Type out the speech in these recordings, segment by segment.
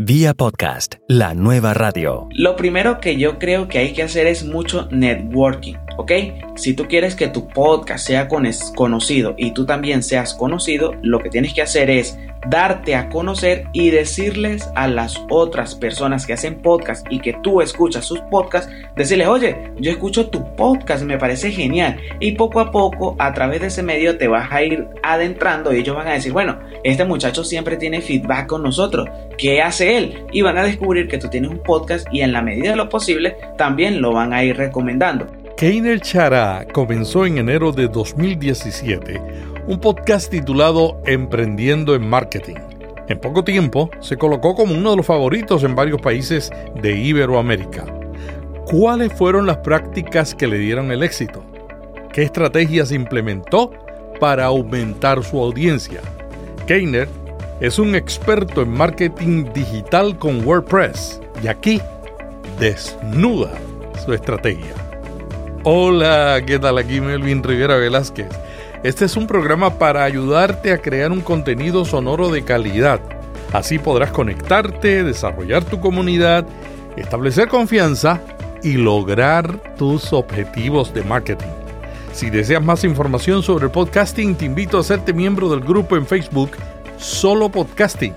Vía podcast, la nueva radio. Lo primero que yo creo que hay que hacer es mucho networking, ¿ok? Si tú quieres que tu podcast sea conocido y tú también seas conocido, lo que tienes que hacer es darte a conocer y decirles a las otras personas que hacen podcast y que tú escuchas sus podcasts, decirles, oye, yo escucho tu podcast, me parece genial. Y poco a poco, a través de ese medio, te vas a ir adentrando y ellos van a decir, bueno, este muchacho siempre tiene feedback con nosotros. ¿Qué hace él? Y van a descubrir que tú tienes un podcast y en la medida de lo posible también lo van a ir recomendando. Keiner Chara comenzó en enero de 2017 un podcast titulado Emprendiendo en Marketing. En poco tiempo se colocó como uno de los favoritos en varios países de Iberoamérica. ¿Cuáles fueron las prácticas que le dieron el éxito? ¿Qué estrategias implementó para aumentar su audiencia? Keiner es un experto en marketing digital con WordPress y aquí desnuda su estrategia. Hola, ¿qué tal? Aquí Melvin Rivera Velázquez este es un programa para ayudarte a crear un contenido sonoro de calidad. Así podrás conectarte, desarrollar tu comunidad, establecer confianza y lograr tus objetivos de marketing. Si deseas más información sobre el podcasting, te invito a hacerte miembro del grupo en Facebook Solo Podcasting.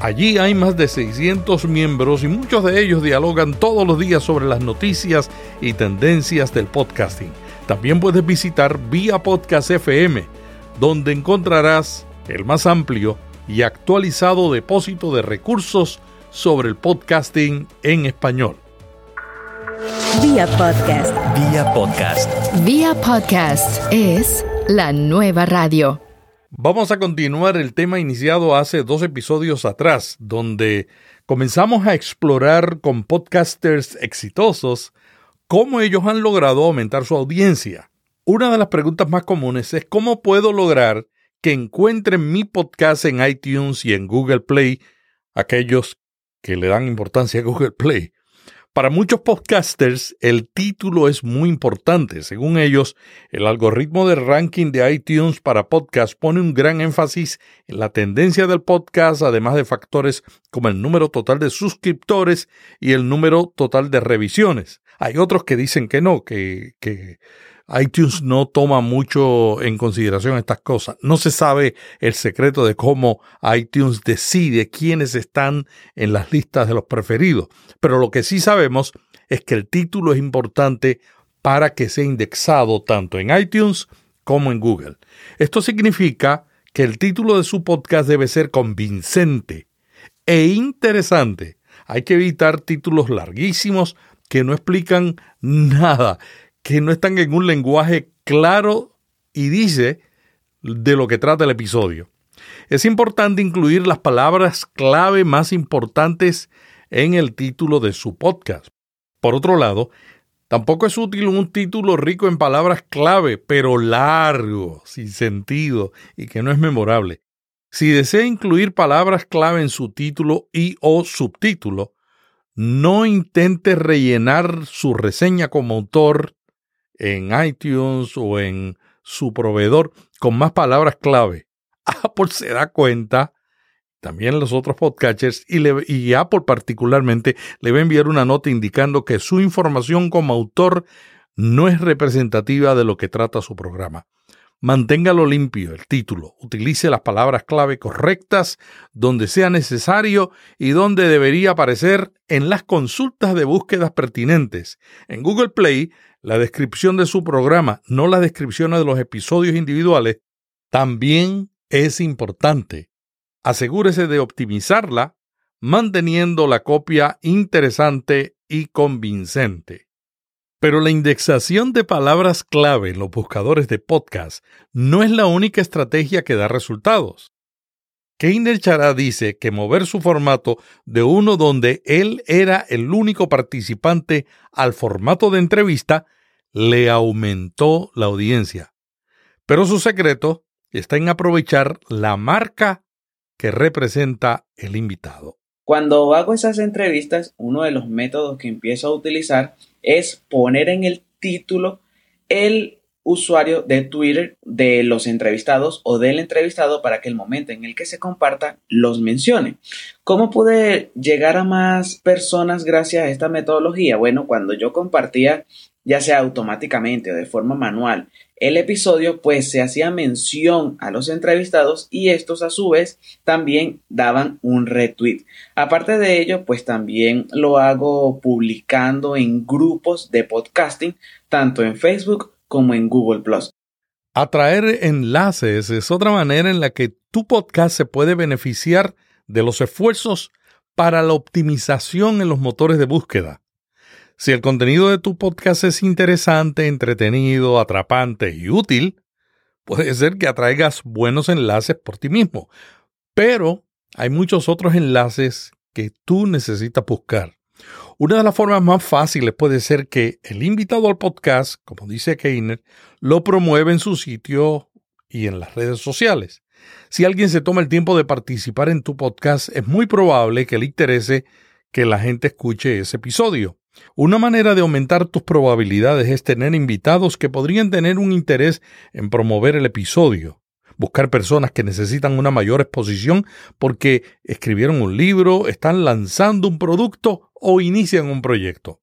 Allí hay más de 600 miembros y muchos de ellos dialogan todos los días sobre las noticias y tendencias del podcasting. También puedes visitar Vía Podcast FM, donde encontrarás el más amplio y actualizado depósito de recursos sobre el podcasting en español. Vía Podcast. Vía podcast. Vía Podcast es la nueva radio. Vamos a continuar el tema iniciado hace dos episodios atrás, donde comenzamos a explorar con podcasters exitosos cómo ellos han logrado aumentar su audiencia. Una de las preguntas más comunes es cómo puedo lograr que encuentren mi podcast en iTunes y en Google Play, aquellos que le dan importancia a Google Play. Para muchos podcasters, el título es muy importante. Según ellos, el algoritmo de ranking de iTunes para podcast pone un gran énfasis en la tendencia del podcast, además de factores como el número total de suscriptores y el número total de revisiones. Hay otros que dicen que no, que, que iTunes no toma mucho en consideración estas cosas. No se sabe el secreto de cómo iTunes decide quiénes están en las listas de los preferidos. Pero lo que sí sabemos es que el título es importante para que sea indexado tanto en iTunes como en Google. Esto significa que el título de su podcast debe ser convincente e interesante. Hay que evitar títulos larguísimos que no explican nada, que no están en un lenguaje claro y dice de lo que trata el episodio. Es importante incluir las palabras clave más importantes en el título de su podcast. Por otro lado, tampoco es útil un título rico en palabras clave, pero largo, sin sentido y que no es memorable. Si desea incluir palabras clave en su título y o subtítulo, no intente rellenar su reseña como autor en iTunes o en su proveedor con más palabras clave. Apple se da cuenta, también los otros podcatchers, y, y Apple particularmente le va a enviar una nota indicando que su información como autor no es representativa de lo que trata su programa. Manténgalo limpio el título, utilice las palabras clave correctas donde sea necesario y donde debería aparecer en las consultas de búsquedas pertinentes. En Google Play, la descripción de su programa, no las descripciones de los episodios individuales, también es importante. Asegúrese de optimizarla manteniendo la copia interesante y convincente. Pero la indexación de palabras clave en los buscadores de podcast no es la única estrategia que da resultados. Keiner Chará dice que mover su formato de uno donde él era el único participante al formato de entrevista le aumentó la audiencia. Pero su secreto está en aprovechar la marca que representa el invitado. Cuando hago esas entrevistas, uno de los métodos que empiezo a utilizar es poner en el título el usuario de Twitter de los entrevistados o del entrevistado para que el momento en el que se comparta los mencione. ¿Cómo pude llegar a más personas gracias a esta metodología? Bueno, cuando yo compartía ya sea automáticamente o de forma manual el episodio, pues se hacía mención a los entrevistados y estos a su vez también daban un retweet. Aparte de ello, pues también lo hago publicando en grupos de podcasting, tanto en Facebook como en Google Plus. Atraer enlaces es otra manera en la que tu podcast se puede beneficiar de los esfuerzos para la optimización en los motores de búsqueda. Si el contenido de tu podcast es interesante, entretenido, atrapante y útil, puede ser que atraigas buenos enlaces por ti mismo. Pero hay muchos otros enlaces que tú necesitas buscar. Una de las formas más fáciles puede ser que el invitado al podcast, como dice Keiner, lo promueva en su sitio y en las redes sociales. Si alguien se toma el tiempo de participar en tu podcast, es muy probable que le interese que la gente escuche ese episodio. Una manera de aumentar tus probabilidades es tener invitados que podrían tener un interés en promover el episodio. Buscar personas que necesitan una mayor exposición porque escribieron un libro, están lanzando un producto o inician un proyecto.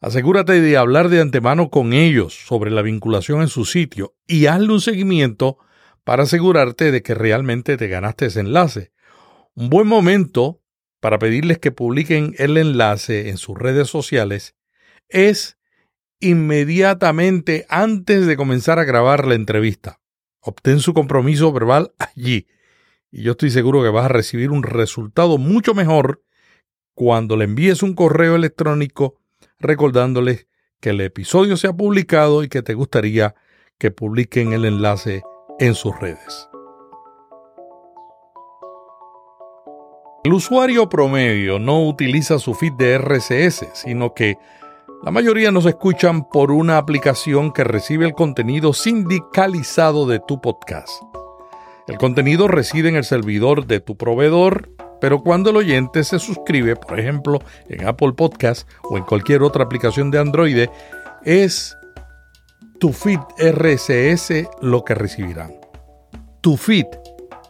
Asegúrate de hablar de antemano con ellos sobre la vinculación en su sitio y hazle un seguimiento para asegurarte de que realmente te ganaste ese enlace. Un buen momento para pedirles que publiquen el enlace en sus redes sociales es inmediatamente antes de comenzar a grabar la entrevista. Obtén su compromiso verbal allí y yo estoy seguro que vas a recibir un resultado mucho mejor cuando le envíes un correo electrónico recordándoles que el episodio se ha publicado y que te gustaría que publiquen el enlace en sus redes. El usuario promedio no utiliza su feed de RSS, sino que la mayoría nos escuchan por una aplicación que recibe el contenido sindicalizado de tu podcast. El contenido reside en el servidor de tu proveedor, pero cuando el oyente se suscribe, por ejemplo, en Apple Podcast o en cualquier otra aplicación de Android, es tu feed RSS lo que recibirán. Tu feed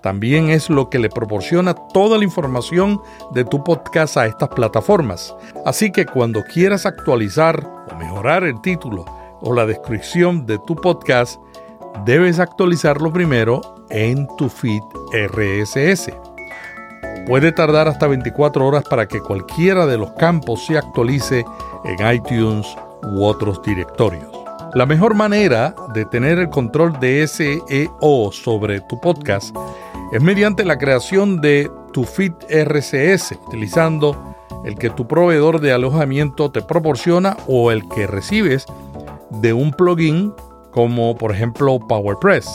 también es lo que le proporciona toda la información de tu podcast a estas plataformas. Así que cuando quieras actualizar o mejorar el título o la descripción de tu podcast, debes actualizarlo primero en tu feed RSS. Puede tardar hasta 24 horas para que cualquiera de los campos se actualice en iTunes u otros directorios. La mejor manera de tener el control de SEO sobre tu podcast es mediante la creación de tu feed RCS, utilizando el que tu proveedor de alojamiento te proporciona o el que recibes de un plugin como por ejemplo PowerPress.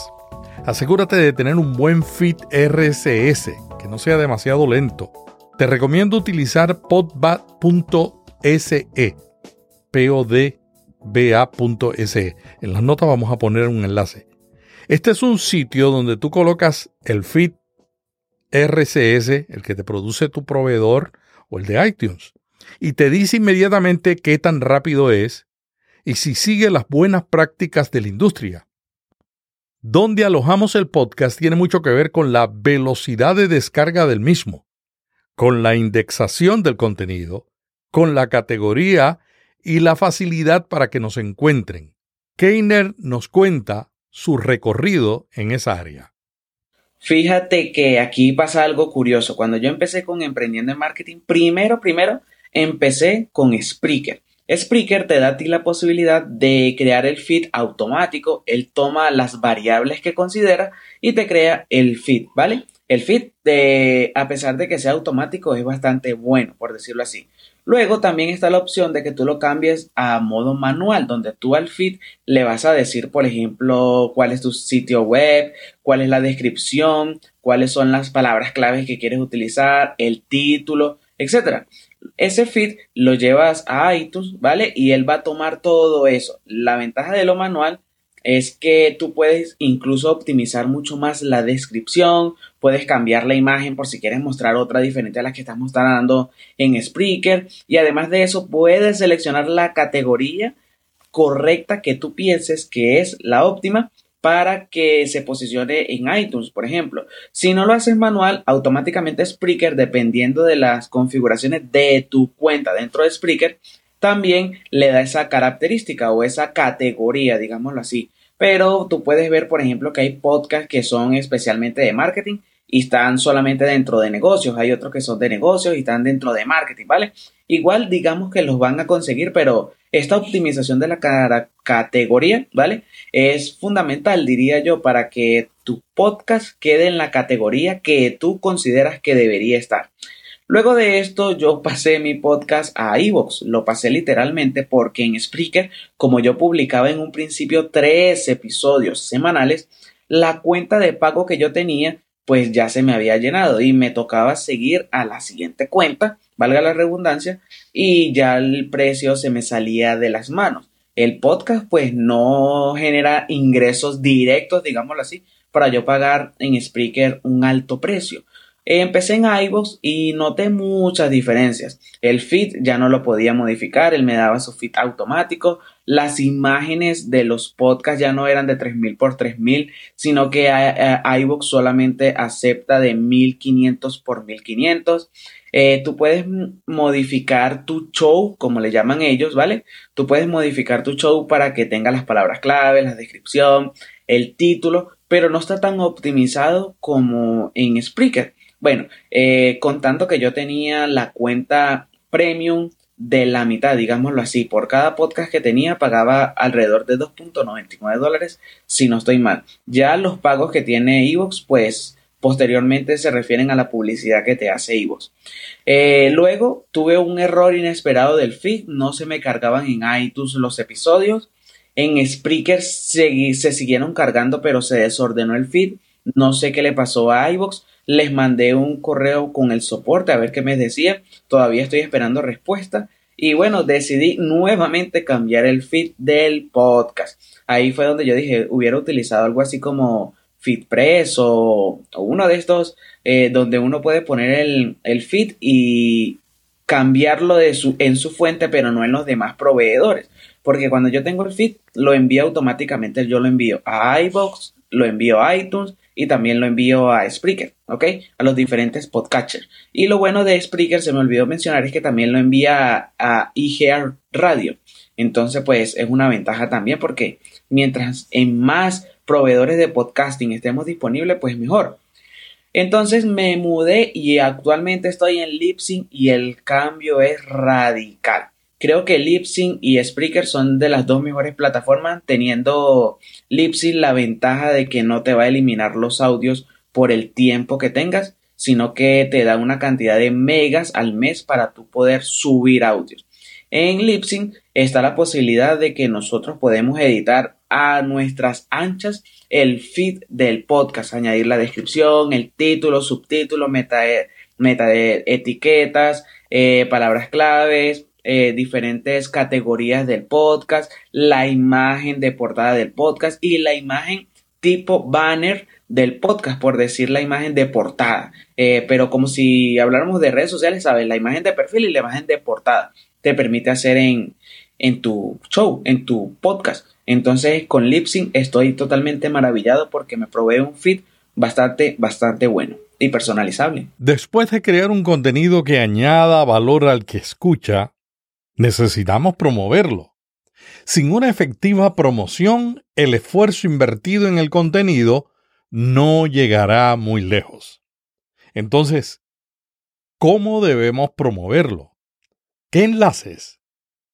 Asegúrate de tener un buen feed RCS, que no sea demasiado lento. Te recomiendo utilizar podba.se, podba.se. En las notas vamos a poner un enlace. Este es un sitio donde tú colocas el feed RCS, el que te produce tu proveedor o el de iTunes, y te dice inmediatamente qué tan rápido es y si sigue las buenas prácticas de la industria. Donde alojamos el podcast tiene mucho que ver con la velocidad de descarga del mismo, con la indexación del contenido, con la categoría y la facilidad para que nos encuentren. Keiner nos cuenta su recorrido en esa área. Fíjate que aquí pasa algo curioso. Cuando yo empecé con Emprendiendo en Marketing, primero, primero, empecé con Spreaker. Spreaker te da a ti la posibilidad de crear el feed automático. Él toma las variables que considera y te crea el feed, ¿vale? El feed, de, a pesar de que sea automático, es bastante bueno, por decirlo así. Luego también está la opción de que tú lo cambies a modo manual, donde tú al feed le vas a decir, por ejemplo, cuál es tu sitio web, cuál es la descripción, cuáles son las palabras claves que quieres utilizar, el título, etc. Ese feed lo llevas a iTunes, ¿vale? Y él va a tomar todo eso. La ventaja de lo manual es que tú puedes incluso optimizar mucho más la descripción, puedes cambiar la imagen por si quieres mostrar otra diferente a la que estás mostrando en Spreaker y además de eso puedes seleccionar la categoría correcta que tú pienses que es la óptima para que se posicione en iTunes, por ejemplo. Si no lo haces manual, automáticamente Spreaker, dependiendo de las configuraciones de tu cuenta dentro de Spreaker, también le da esa característica o esa categoría, digámoslo así. Pero tú puedes ver, por ejemplo, que hay podcasts que son especialmente de marketing y están solamente dentro de negocios. Hay otros que son de negocios y están dentro de marketing, ¿vale? Igual digamos que los van a conseguir, pero esta optimización de la categoría, ¿vale? Es fundamental, diría yo, para que tu podcast quede en la categoría que tú consideras que debería estar. Luego de esto, yo pasé mi podcast a iVoox. Lo pasé literalmente porque en Spreaker, como yo publicaba en un principio tres episodios semanales, la cuenta de pago que yo tenía pues ya se me había llenado y me tocaba seguir a la siguiente cuenta, valga la redundancia, y ya el precio se me salía de las manos. El podcast pues no genera ingresos directos, digámoslo así, para yo pagar en Spreaker un alto precio. Empecé en iVoox y noté muchas diferencias. El feed ya no lo podía modificar, él me daba su feed automático. Las imágenes de los podcasts ya no eran de 3000 por 3000, sino que iVoox solamente acepta de 1500 por 1500. Eh, tú puedes modificar tu show, como le llaman ellos, ¿vale? Tú puedes modificar tu show para que tenga las palabras clave, la descripción, el título, pero no está tan optimizado como en Spreaker. Bueno, eh, contando que yo tenía la cuenta premium de la mitad, digámoslo así, por cada podcast que tenía pagaba alrededor de 2.99 dólares, si no estoy mal. Ya los pagos que tiene Evox, pues posteriormente se refieren a la publicidad que te hace Evox. Eh, luego tuve un error inesperado del feed, no se me cargaban en iTunes los episodios. En Spreaker se, se siguieron cargando, pero se desordenó el feed. No sé qué le pasó a iVoox les mandé un correo con el soporte a ver qué me decía. Todavía estoy esperando respuesta. Y bueno, decidí nuevamente cambiar el feed del podcast. Ahí fue donde yo dije, hubiera utilizado algo así como FeedPress o, o uno de estos eh, donde uno puede poner el, el feed y cambiarlo de su, en su fuente, pero no en los demás proveedores. Porque cuando yo tengo el feed, lo envío automáticamente. Yo lo envío a iBox, lo envío a iTunes y también lo envío a Spreaker, ¿ok? A los diferentes podcatchers. Y lo bueno de Spreaker, se me olvidó mencionar, es que también lo envía a, IGR Radio. Entonces, pues es una ventaja también porque mientras en más proveedores de podcasting estemos disponibles, pues mejor. Entonces me mudé y actualmente estoy en Lipsync y el cambio es radical. Creo que Lipsync y Spreaker son de las dos mejores plataformas, teniendo Lipsync la ventaja de que no te va a eliminar los audios por el tiempo que tengas, sino que te da una cantidad de megas al mes para tú poder subir audios. En Lipsync está la posibilidad de que nosotros podemos editar a nuestras anchas el feed del podcast, añadir la descripción, el título, subtítulo, meta, meta etiquetas, eh, palabras claves, eh, diferentes categorías del podcast, la imagen de portada del podcast y la imagen tipo banner del podcast, por decir la imagen de portada. Eh, pero como si habláramos de redes sociales, ¿sabes? La imagen de perfil y la imagen de portada te permite hacer en, en tu show, en tu podcast. Entonces con Lipsync estoy totalmente maravillado porque me provee un feed bastante, bastante bueno y personalizable. Después de crear un contenido que añada valor al que escucha, Necesitamos promoverlo. Sin una efectiva promoción, el esfuerzo invertido en el contenido no llegará muy lejos. Entonces, ¿cómo debemos promoverlo? ¿Qué enlaces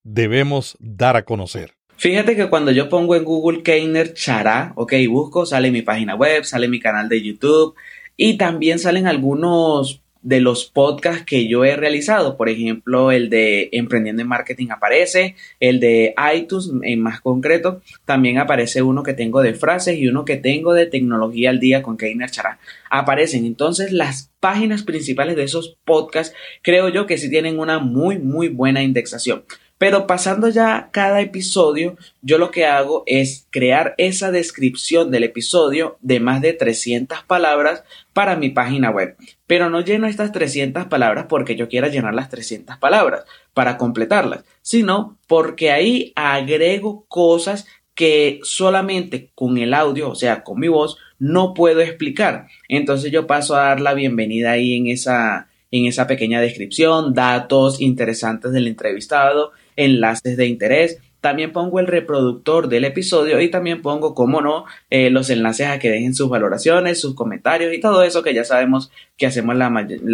debemos dar a conocer? Fíjate que cuando yo pongo en Google Keiner Chará, ok, busco, sale mi página web, sale mi canal de YouTube y también salen algunos de los podcasts que yo he realizado. Por ejemplo, el de Emprendiendo en Marketing aparece, el de iTunes en más concreto, también aparece uno que tengo de frases y uno que tengo de tecnología al día con Keiner Chará. Aparecen entonces las páginas principales de esos podcasts, creo yo que sí tienen una muy, muy buena indexación. Pero pasando ya cada episodio, yo lo que hago es crear esa descripción del episodio de más de 300 palabras para mi página web. Pero no lleno estas 300 palabras porque yo quiera llenar las 300 palabras para completarlas, sino porque ahí agrego cosas que solamente con el audio, o sea, con mi voz, no puedo explicar. Entonces yo paso a dar la bienvenida ahí en esa, en esa pequeña descripción, datos interesantes del entrevistado, enlaces de interés. También pongo el reproductor del episodio y también pongo, como no, eh, los enlaces a que dejen sus valoraciones, sus comentarios y todo eso que ya sabemos que hacemos la,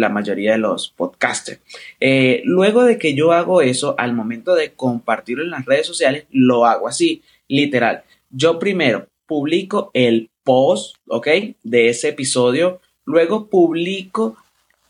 mayoría de los podcasters. Eh, luego de que yo hago eso, al momento de compartirlo en las redes sociales, lo hago así, literal. Yo primero publico el post, ¿ok? De ese episodio. Luego publico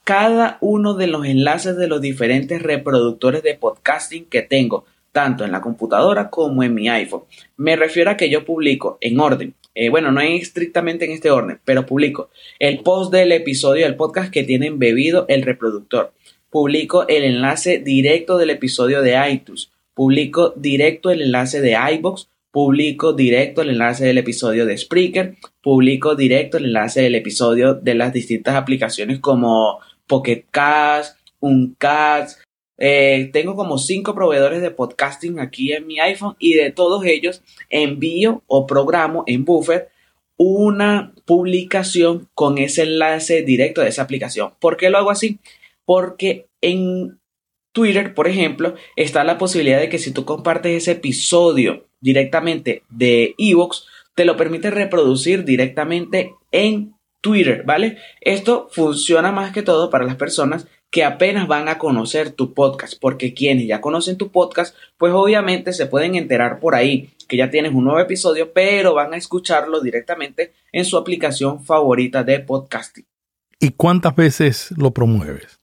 cada uno de los enlaces de los diferentes reproductores de podcasting que tengo, tanto en la computadora como en mi iPhone. Me refiero a que yo publico en orden. Eh, bueno, no es estrictamente en este orden, pero publico el post del episodio del podcast que tiene embebido el reproductor. Publico el enlace directo del episodio de iTunes. Publico directo el enlace de iBox publico directo el enlace del episodio de Spreaker, publico directo el enlace del episodio de las distintas aplicaciones como Pocket Cast, Uncast. Eh, tengo como cinco proveedores de podcasting aquí en mi iPhone y de todos ellos envío o programo en Buffer una publicación con ese enlace directo de esa aplicación. ¿Por qué lo hago así? Porque en Twitter, por ejemplo, está la posibilidad de que si tú compartes ese episodio directamente de Evox, te lo permite reproducir directamente en Twitter, ¿vale? Esto funciona más que todo para las personas que apenas van a conocer tu podcast, porque quienes ya conocen tu podcast, pues obviamente se pueden enterar por ahí que ya tienes un nuevo episodio, pero van a escucharlo directamente en su aplicación favorita de podcasting. ¿Y cuántas veces lo promueves?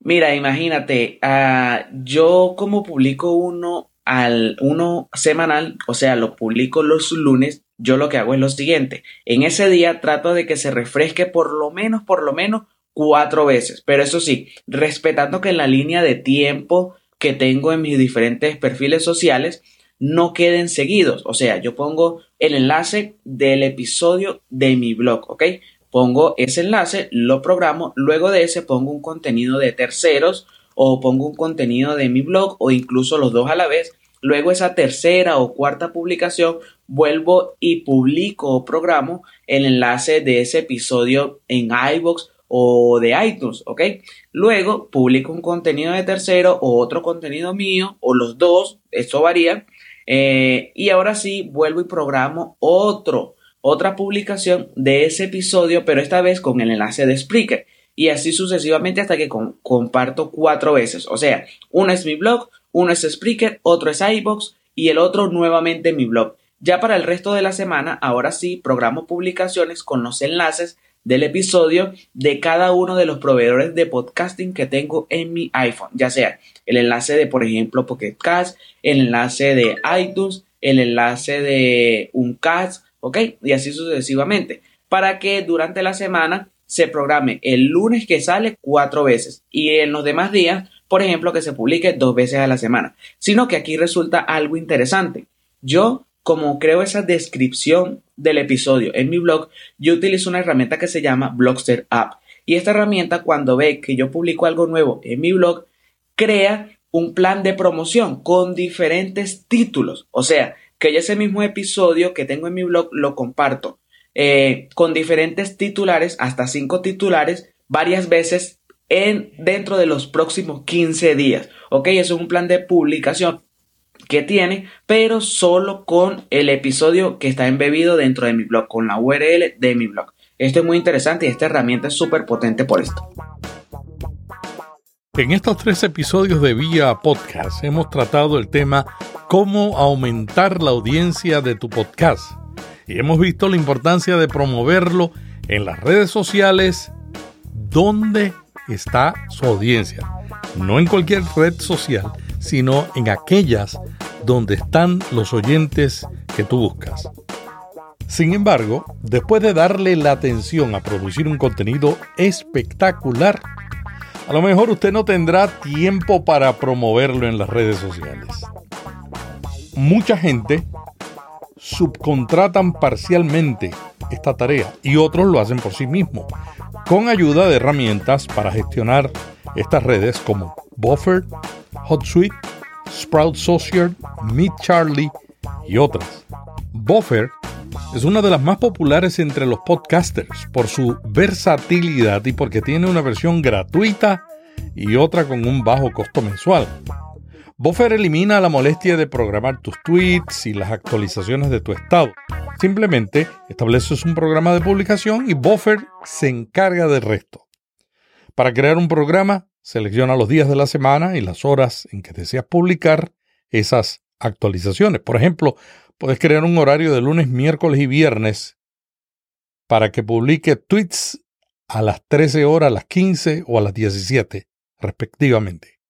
Mira, imagínate, uh, yo como publico uno al uno semanal, o sea, lo publico los lunes, yo lo que hago es lo siguiente. En ese día trato de que se refresque por lo menos, por lo menos cuatro veces. Pero eso sí, respetando que en la línea de tiempo que tengo en mis diferentes perfiles sociales no queden seguidos. O sea, yo pongo el enlace del episodio de mi blog, ¿ok? Pongo ese enlace, lo programo, luego de ese pongo un contenido de terceros o pongo un contenido de mi blog o incluso los dos a la vez Luego esa tercera o cuarta publicación vuelvo y publico o programo el enlace de ese episodio en iBox o de iTunes, ¿ok? Luego publico un contenido de tercero o otro contenido mío o los dos, esto varía. Eh, y ahora sí vuelvo y programo otro, otra publicación de ese episodio, pero esta vez con el enlace de Spreaker. Y así sucesivamente hasta que comparto cuatro veces. O sea, uno es mi blog, uno es Spreaker, otro es iBox y el otro nuevamente mi blog. Ya para el resto de la semana, ahora sí, programo publicaciones con los enlaces del episodio de cada uno de los proveedores de podcasting que tengo en mi iPhone, ya sea el enlace de, por ejemplo, Pocket Cast, el enlace de iTunes, el enlace de Uncast, ¿ok? Y así sucesivamente, para que durante la semana se programe el lunes que sale cuatro veces y en los demás días por ejemplo, que se publique dos veces a la semana, sino que aquí resulta algo interesante. Yo, como creo esa descripción del episodio en mi blog, yo utilizo una herramienta que se llama Blogster App. Y esta herramienta, cuando ve que yo publico algo nuevo en mi blog, crea un plan de promoción con diferentes títulos. O sea, que ese mismo episodio que tengo en mi blog lo comparto eh, con diferentes titulares, hasta cinco titulares, varias veces en, dentro de los próximos 15 días. Ok, eso es un plan de publicación que tiene, pero solo con el episodio que está embebido dentro de mi blog, con la URL de mi blog. Esto es muy interesante y esta herramienta es súper potente por esto. En estos tres episodios de Vía Podcast hemos tratado el tema cómo aumentar la audiencia de tu podcast y hemos visto la importancia de promoverlo en las redes sociales donde está su audiencia. No en cualquier red social, sino en aquellas donde están los oyentes que tú buscas. Sin embargo, después de darle la atención a producir un contenido espectacular, A lo mejor usted no tendrá tiempo para promoverlo en las redes sociales. Mucha gente subcontratan parcialmente esta tarea y otros lo hacen por sí mismos, con ayuda de herramientas para gestionar estas redes como Buffer, HotSuite, Sprout Social, Meet Charlie y otras. Buffer es una de las más populares entre los podcasters por su versatilidad y porque tiene una versión gratuita y otra con un bajo costo mensual. Buffer elimina la molestia de programar tus tweets y las actualizaciones de tu estado. Simplemente estableces un programa de publicación y Buffer se encarga del resto. Para crear un programa, selecciona los días de la semana y las horas en que deseas publicar esas actualizaciones. Por ejemplo, puedes crear un horario de lunes, miércoles y viernes para que publique tweets a las 13 horas, a las 15 o a las 17, respectivamente.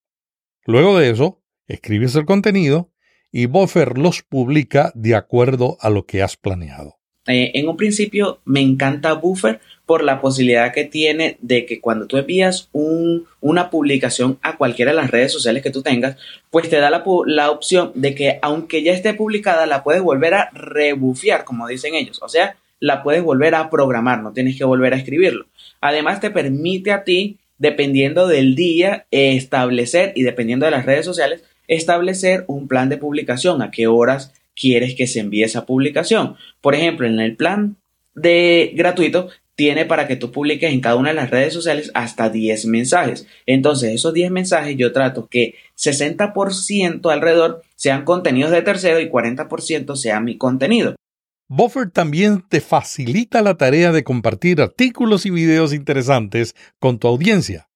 Luego de eso, escribes el contenido y Buffer los publica de acuerdo a lo que has planeado. Eh, en un principio me encanta Buffer por la posibilidad que tiene de que cuando tú envías una publicación a cualquiera de las redes sociales que tú tengas, pues te da la, la, opción de que aunque ya esté publicada, la puedes volver a rebufiar, como dicen ellos. O sea, la puedes volver a programar, no tienes que volver a escribirlo. Además, te permite a ti, dependiendo del día, establecer y dependiendo de las redes sociales, establecer un plan de publicación, a qué horas quieres que se envíe esa publicación. Por ejemplo, en el plan de gratuito tiene para que tú publiques en cada una de las redes sociales hasta 10 mensajes. Entonces, esos 10 mensajes yo trato que 60% alrededor sean contenidos de tercero y 40% sea mi contenido. Buffer también te facilita la tarea de compartir artículos y videos interesantes con tu audiencia.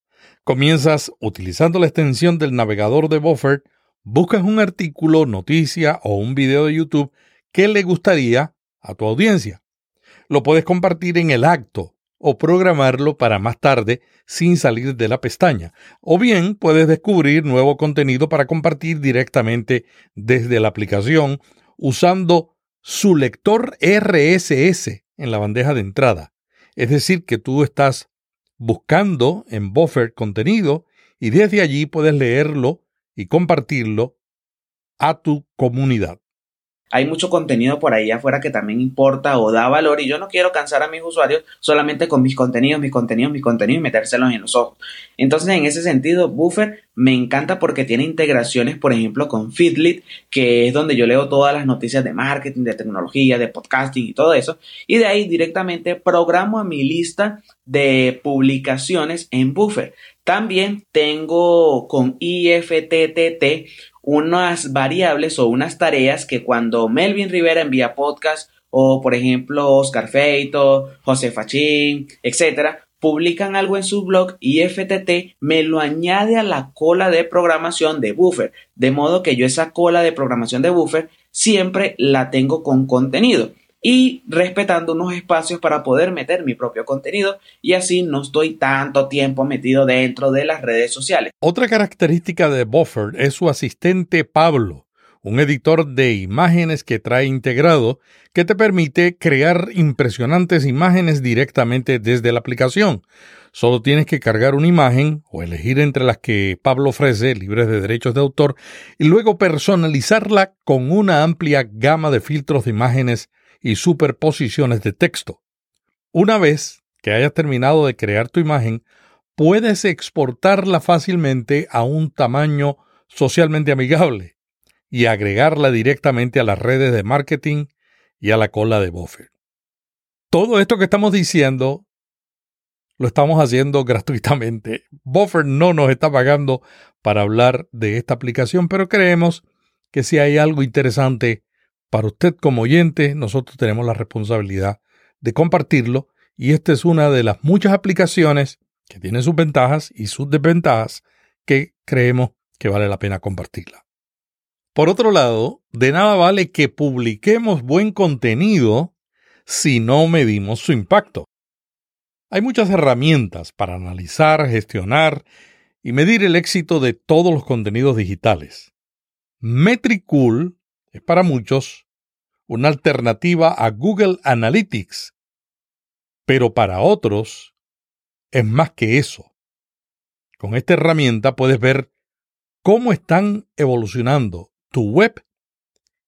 Comienzas utilizando la extensión del navegador de Buffer buscas un artículo, noticia o un video de YouTube que le gustaría a tu audiencia. Lo puedes compartir en el acto o programarlo para más tarde sin salir de la pestaña. O bien puedes descubrir nuevo contenido para compartir directamente desde la aplicación usando su lector RSS en la bandeja de entrada. Es decir, que tú estás buscando en Buffer contenido y desde allí puedes leerlo y compartirlo a tu comunidad. Hay mucho contenido por ahí afuera que también importa o da valor y yo no quiero cansar a mis usuarios solamente con mis contenidos, mis contenidos, mis contenidos y metérselos en los ojos. Entonces, en ese sentido, Buffer me encanta porque tiene integraciones, por ejemplo, con Feedlit, que es donde yo leo todas las noticias de marketing, de tecnología, de podcasting y todo eso. Y de ahí directamente programo a mi lista de publicaciones en Buffer. También tengo con IFTTT unas variables o unas tareas que cuando Melvin Rivera envía podcast o por ejemplo Oscar Feito, José Fachín, etcétera, publican algo en su blog y FTT me lo añade a la cola de programación de Buffer, de modo que yo esa cola de programación de Buffer siempre la tengo con contenido y respetando unos espacios para poder meter mi propio contenido y así no estoy tanto tiempo metido dentro de las redes sociales. Otra característica de Buffer es su asistente Pablo, un editor de imágenes que trae integrado que te permite crear impresionantes imágenes directamente desde la aplicación. Solo tienes que cargar una imagen o elegir entre las que Pablo ofrece, libres de derechos de autor, y luego personalizarla con una amplia gama de filtros de imágenes y superposiciones de texto. Una vez que hayas terminado de crear tu imagen, puedes exportarla fácilmente a un tamaño socialmente amigable y agregarla directamente a las redes de marketing y a la cola de Buffer. Todo esto que estamos diciendo lo estamos haciendo gratuitamente. Buffer no nos está pagando para hablar de esta aplicación, pero creemos que si hay algo interesante para usted como oyente, nosotros tenemos la responsabilidad de compartirlo y esta es una de las muchas aplicaciones que tiene sus ventajas y sus desventajas que creemos que vale la pena compartirla. Por otro lado, de nada vale que publiquemos buen contenido si no medimos su impacto. Hay muchas herramientas para analizar, gestionar y medir el éxito de todos los contenidos digitales. Metricool es para muchos una alternativa a Google Analytics, pero para otros es más que eso. Con esta herramienta puedes ver cómo están evolucionando tu web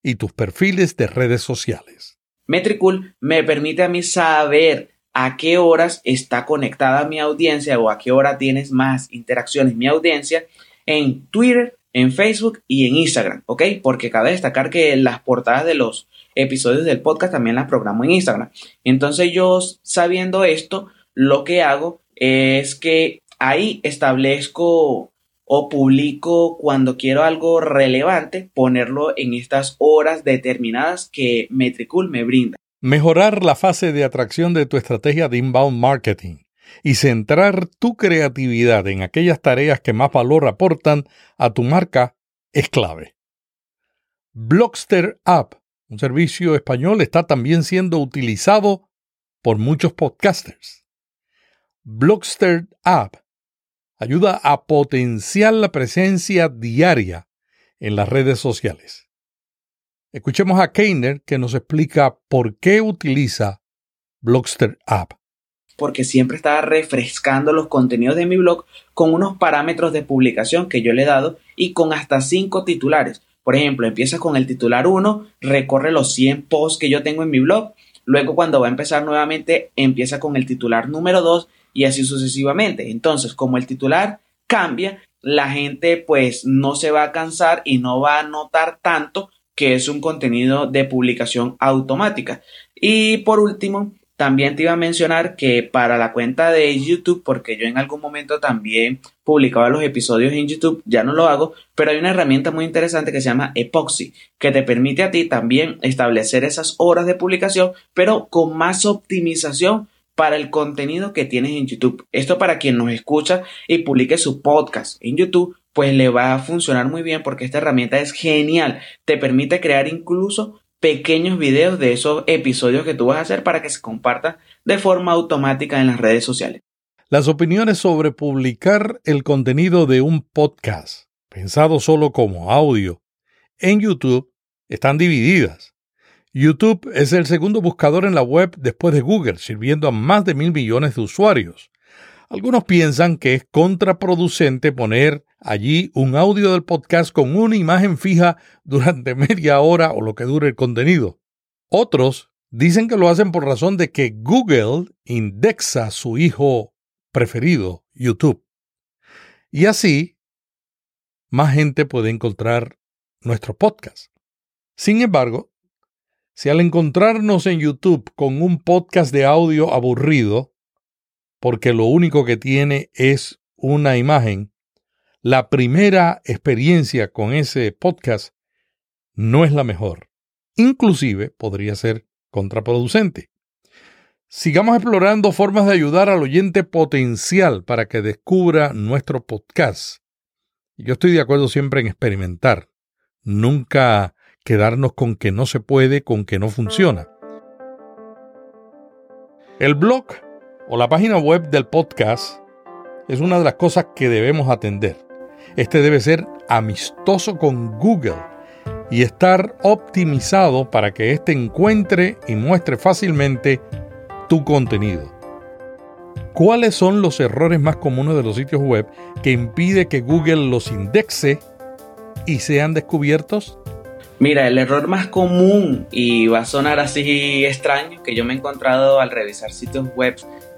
y tus perfiles de redes sociales. Metricool me permite a mí saber a qué horas está conectada mi audiencia o a qué hora tienes más interacciones mi audiencia en Twitter, en Facebook y en Instagram, ¿ok? Porque cabe destacar que las portadas de los episodios del podcast también las programo en Instagram. Entonces yo sabiendo esto, lo que hago es que ahí establezco o publico cuando quiero algo relevante, ponerlo en estas horas determinadas que Metricool me brinda. Mejorar la fase de atracción de tu estrategia de inbound marketing y centrar tu creatividad en aquellas tareas que más valor aportan a tu marca es clave. Blockster App, un servicio español, está también siendo utilizado por muchos podcasters. Blockster App ayuda a potenciar la presencia diaria en las redes sociales. Escuchemos a Keiner que nos explica por qué utiliza Blockster App. Porque siempre estaba refrescando los contenidos de mi blog con unos parámetros de publicación que yo le he dado y con hasta cinco titulares. Por ejemplo, empieza con el titular 1, recorre los 100 posts que yo tengo en mi blog. Luego, cuando va a empezar nuevamente, empieza con el titular número 2 y así sucesivamente. Entonces, como el titular cambia, la gente pues no se va a cansar y no va a notar tanto que es un contenido de publicación automática. Y por último, también te iba a mencionar que para la cuenta de YouTube, porque yo en algún momento también publicaba los episodios en YouTube, ya no lo hago, pero hay una herramienta muy interesante que se llama Epoxy, que te permite a ti también establecer esas horas de publicación, pero con más optimización para el contenido que tienes en YouTube. Esto para quien nos escucha y publique su podcast en YouTube, pues le va a funcionar muy bien porque esta herramienta es genial. Te permite crear incluso pequeños videos de esos episodios que tú vas a hacer para que se compartan de forma automática en las redes sociales. Las opiniones sobre publicar el contenido de un podcast, pensado solo como audio, en YouTube, están divididas. YouTube es el segundo buscador en la web después de Google, sirviendo a más de mil millones de usuarios. Algunos piensan que es contraproducente poner allí un audio del podcast con una imagen fija durante media hora o lo que dure el contenido. Otros dicen que lo hacen por razón de que Google indexa su hijo preferido, YouTube. Y así, más gente puede encontrar nuestro podcast. Sin embargo, si al encontrarnos en YouTube con un podcast de audio aburrido, porque lo único que tiene es una imagen, la primera experiencia con ese podcast no es la mejor. Inclusive podría ser contraproducente. Sigamos explorando formas de ayudar al oyente potencial para que descubra nuestro podcast. Yo estoy de acuerdo siempre en experimentar. Nunca quedarnos con que no se puede, con que no funciona. El blog o la página web del podcast es una de las cosas que debemos atender. Este debe ser amistoso con Google y estar optimizado para que éste encuentre y muestre fácilmente tu contenido. ¿Cuáles son los errores más comunes de los sitios web que impide que Google los indexe y sean descubiertos? Mira, el error más común y va a sonar así extraño que yo me he encontrado al revisar sitios web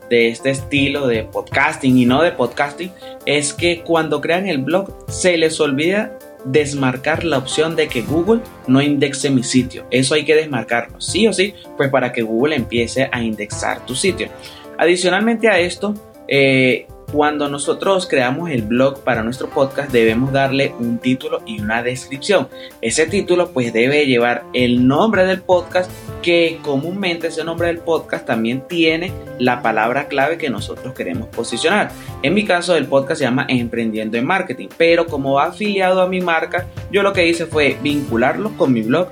de este estilo de podcasting y no de podcasting es que cuando crean el blog se les olvida desmarcar la opción de que Google no indexe mi sitio. Eso hay que desmarcarlo, sí o sí, pues para que Google empiece a indexar tu sitio. Adicionalmente a esto, eh, cuando nosotros creamos el blog para nuestro podcast debemos darle un título y una descripción. Ese título pues debe llevar el nombre del podcast que comúnmente ese nombre del podcast también tiene la palabra clave que nosotros queremos posicionar. En mi caso el podcast se llama Emprendiendo en Marketing, pero como va afiliado a mi marca, yo lo que hice fue vincularlo con mi blog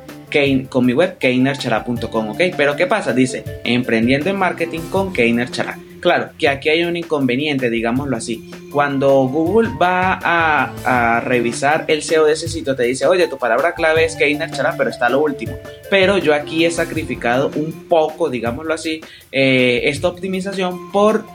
con mi web keinerchala.com, ¿ok? Pero ¿qué pasa? Dice, emprendiendo en marketing con Keiner Chala. Claro, que aquí hay un inconveniente, digámoslo así. Cuando Google va a, revisar el SEO de ese sitio, te dice, oye, tu palabra clave es Keiner Chala, pero está lo último. Pero yo aquí he sacrificado un poco, digámoslo así, eh, esta optimización por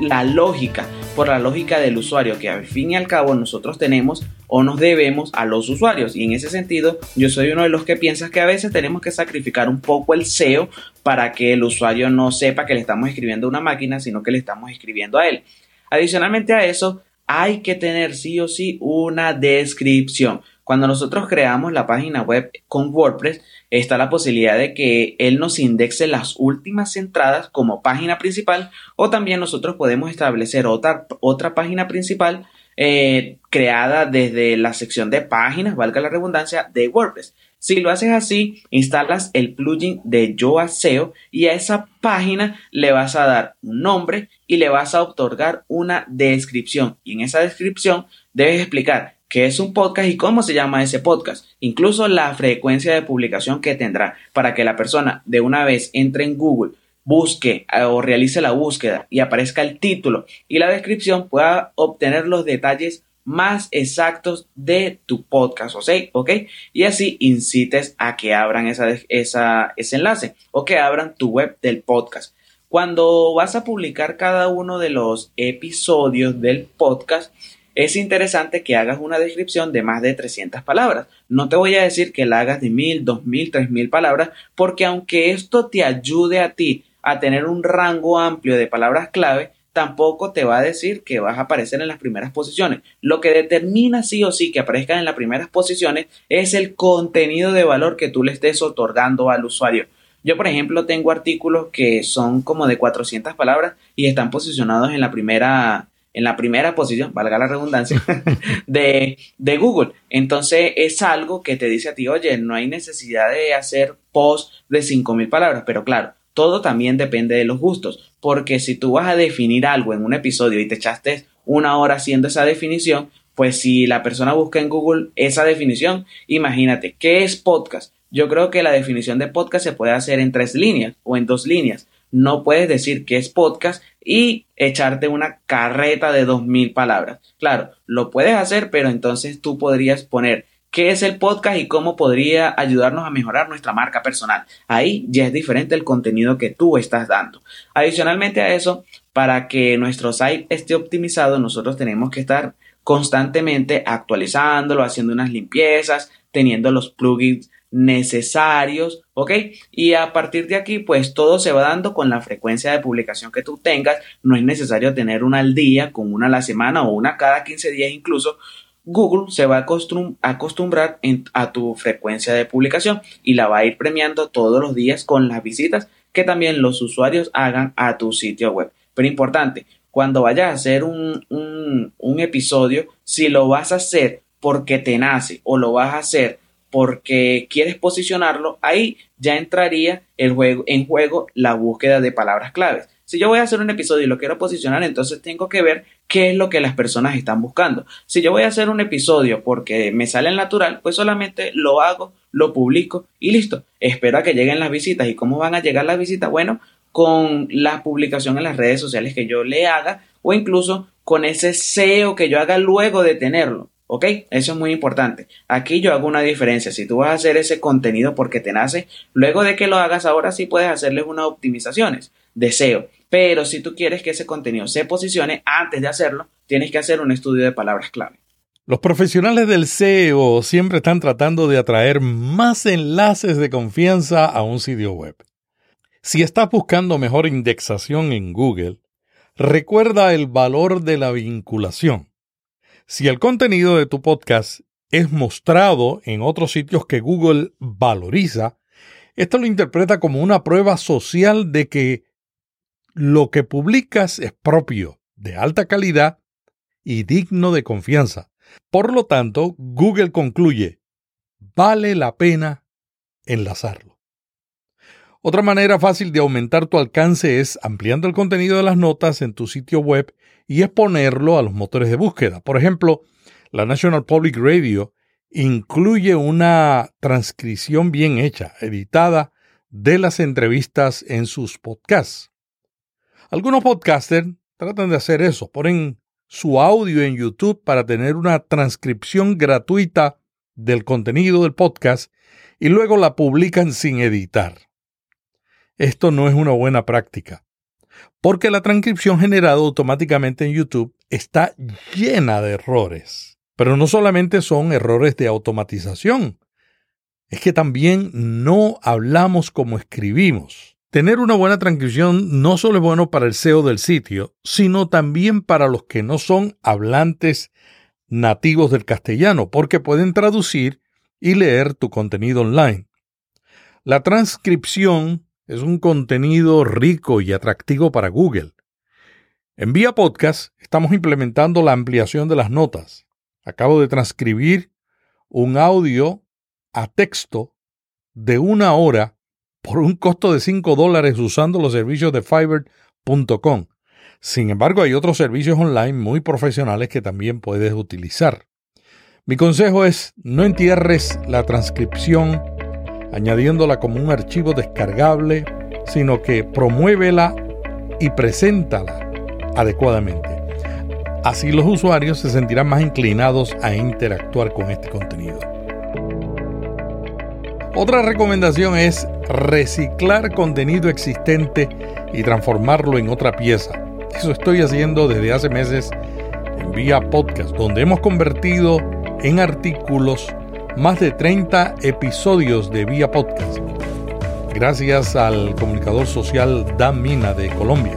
la lógica. por la lógica del usuario, que al fin y al cabo nosotros tenemos o nos debemos a los usuarios. Y en ese sentido, yo soy uno de los que piensa que a veces tenemos que sacrificar un poco el SEO para que el usuario no sepa que le estamos escribiendo a una máquina, sino que le estamos escribiendo a él. Adicionalmente a eso, hay que tener sí o sí una descripción. Cuando nosotros creamos la página web con WordPress, está la posibilidad de que él nos indexe las últimas entradas como página principal o también nosotros podemos establecer otra, otra página principal eh, creada desde la sección de páginas, valga la redundancia, de WordPress. Si lo haces así, instalas el plugin de Yoa SEO y a esa página le vas a dar un nombre y le vas a otorgar una descripción. Y en esa descripción debes explicar qué es un podcast y cómo se llama ese podcast, incluso la frecuencia de publicación que tendrá para que la persona de una vez entre en Google, busque eh, o realice la búsqueda y aparezca el título y la descripción pueda obtener los detalles más exactos de tu podcast, ¿ok? Y así incites a que abran esa, ese enlace o que abran tu web del podcast. Cuando vas a publicar cada uno de los episodios del podcast, es interesante que hagas una descripción de más de 300 palabras. No te voy a decir que la hagas de 1000, 2000, 3000 palabras, porque aunque esto te ayude a ti a tener un rango amplio de palabras clave, tampoco te va a decir que vas a aparecer en las primeras posiciones. Lo que determina sí o sí que aparezcan en las primeras posiciones es el contenido de valor que tú le estés otorgando al usuario. Yo, por ejemplo, tengo artículos que son como de 400 palabras y están posicionados en la primera en la primera posición, valga la redundancia, de, de, Google. Entonces es algo que te dice a ti, oye, no hay necesidad de hacer post de 5.000 palabras, pero claro, todo también depende de los gustos, porque si tú vas a definir algo en un episodio y te echaste una hora haciendo esa definición, pues si la persona busca en Google esa definición, imagínate, ¿qué es podcast? Yo creo que la definición de podcast se puede hacer en tres líneas o en dos líneas. No puedes decir que es podcast y echarte una carreta de dos mil palabras. Claro, lo puedes hacer, pero entonces tú podrías poner qué es el podcast y cómo podría ayudarnos a mejorar nuestra marca personal. Ahí ya es diferente el contenido que tú estás dando. Adicionalmente a eso, para que nuestro site esté optimizado, nosotros tenemos que estar constantemente actualizándolo, haciendo unas limpiezas, teniendo los plugins necesarios, ¿ok? Y a partir de aquí, pues todo se va dando con la frecuencia de publicación que tú tengas. No es necesario tener una al día, con una a la semana o una cada 15 días incluso, Google se va a acostumbrar a tu frecuencia de publicación y la va a ir premiando todos los días con las visitas que también los usuarios hagan a tu sitio web. Pero importante, cuando vayas a hacer un, un episodio, si lo vas a hacer porque te nace o lo vas a hacer porque quieres posicionarlo, ahí ya entraría el juego, en juego la búsqueda de palabras claves. Si yo voy a hacer un episodio y lo quiero posicionar, entonces tengo que ver qué es lo que las personas están buscando. Si yo voy a hacer un episodio porque me sale natural, pues solamente lo hago, lo publico y listo. Espero que lleguen las visitas. ¿Y cómo van a llegar las visitas? Bueno, con la publicación en las redes sociales que yo le haga o incluso con ese SEO que yo haga luego de tenerlo. ¿Ok? Eso es muy importante. Aquí yo hago una diferencia. Si tú vas a hacer ese contenido porque te nace, luego de que lo hagas ahora sí puedes hacerles unas optimizaciones de SEO. Pero si tú quieres que ese contenido se posicione, antes de hacerlo, tienes que hacer un estudio de palabras clave. Los profesionales del SEO siempre están tratando de atraer más enlaces de confianza a un sitio web. Si estás buscando mejor indexación en Google, recuerda el valor de la vinculación. Si el contenido de tu podcast es mostrado en otros sitios que Google valoriza, esto lo interpreta como una prueba social de que lo que publicas es propio, de alta calidad y digno de confianza. Por lo tanto, Google concluye, vale la pena enlazarlo. Otra manera fácil de aumentar tu alcance es ampliando el contenido de las notas en tu sitio web y exponerlo a los motores de búsqueda. Por ejemplo, la National Public Radio incluye una transcripción bien hecha, editada, de las entrevistas en sus podcasts. Algunos podcasters tratan de hacer eso, ponen su audio en YouTube para tener una transcripción gratuita del contenido del podcast y luego la publican sin editar. Esto no es una buena práctica, porque la transcripción generada automáticamente en YouTube está llena de errores. Pero no solamente son errores de automatización, es que también no hablamos como escribimos. Tener una buena transcripción no solo es bueno para el SEO del sitio, sino también para los que no son hablantes nativos del castellano, porque pueden traducir y leer tu contenido online. La transcripción es un contenido rico y atractivo para Google. En Vía Podcast estamos implementando la ampliación de las notas. Acabo de transcribir un audio a texto de una hora por un costo de 5 dólares usando los servicios de fiverr.com. Sin embargo, hay otros servicios online muy profesionales que también puedes utilizar. Mi consejo es no entierres la transcripción añadiéndola como un archivo descargable, sino que promuévela y preséntala adecuadamente. Así los usuarios se sentirán más inclinados a interactuar con este contenido. Otra recomendación es reciclar contenido existente y transformarlo en otra pieza. Eso estoy haciendo desde hace meses en vía podcast, donde hemos convertido en artículos más de 30 episodios de vía podcast. Gracias al comunicador social Dan Mina de Colombia.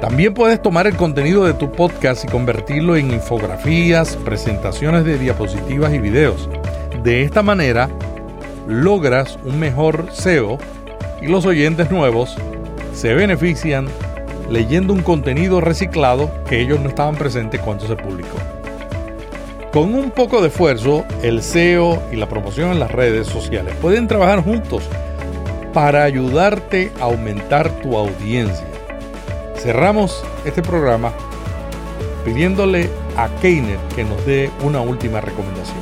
También puedes tomar el contenido de tu podcast y convertirlo en infografías, presentaciones de diapositivas y videos. De esta manera, logras un mejor SEO y los oyentes nuevos se benefician leyendo un contenido reciclado que ellos no estaban presentes cuando se publicó. Con un poco de esfuerzo, el SEO y la promoción en las redes sociales pueden trabajar juntos para ayudarte a aumentar tu audiencia. Cerramos este programa pidiéndole a Keiner que nos dé una última recomendación.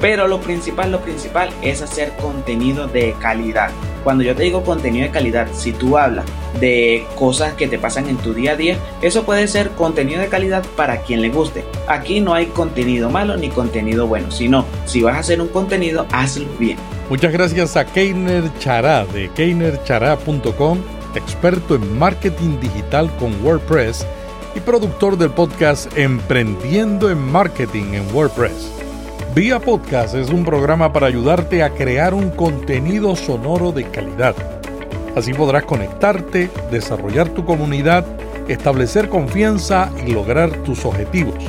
Pero lo principal, lo principal es hacer contenido de calidad. Cuando yo te digo contenido de calidad, si tú hablas de cosas que te pasan en tu día a día, eso puede ser contenido de calidad para quien le guste. Aquí no hay contenido malo ni contenido bueno, sino si vas a hacer un contenido, hazlo bien. Muchas gracias a Keiner Chará de keinerchará.com experto en marketing digital con WordPress y productor del podcast Emprendiendo en Marketing en WordPress. Vía Podcast es un programa para ayudarte a crear un contenido sonoro de calidad. Así podrás conectarte, desarrollar tu comunidad, establecer confianza y lograr tus objetivos.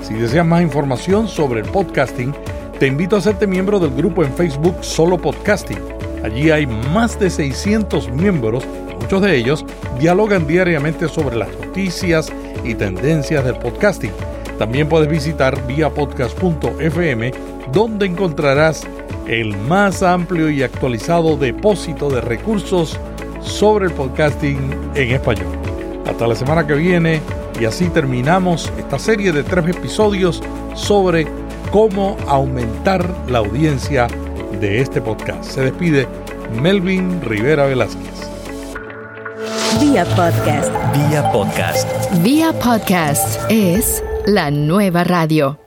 Si deseas más información sobre el podcasting, te invito a hacerte miembro del grupo en Facebook Solo Podcasting. Allí hay más de 600 miembros Muchos de ellos dialogan diariamente sobre las noticias y tendencias del podcasting. También puedes visitar viapodcast.fm donde encontrarás el más amplio y actualizado depósito de recursos sobre el podcasting en español. Hasta la semana que viene y así terminamos esta serie de tres episodios sobre cómo aumentar la audiencia de este podcast. Se despide Melvin Rivera Velázquez. Vía Podcast. Vía Podcast. Vía Podcast es la nueva radio.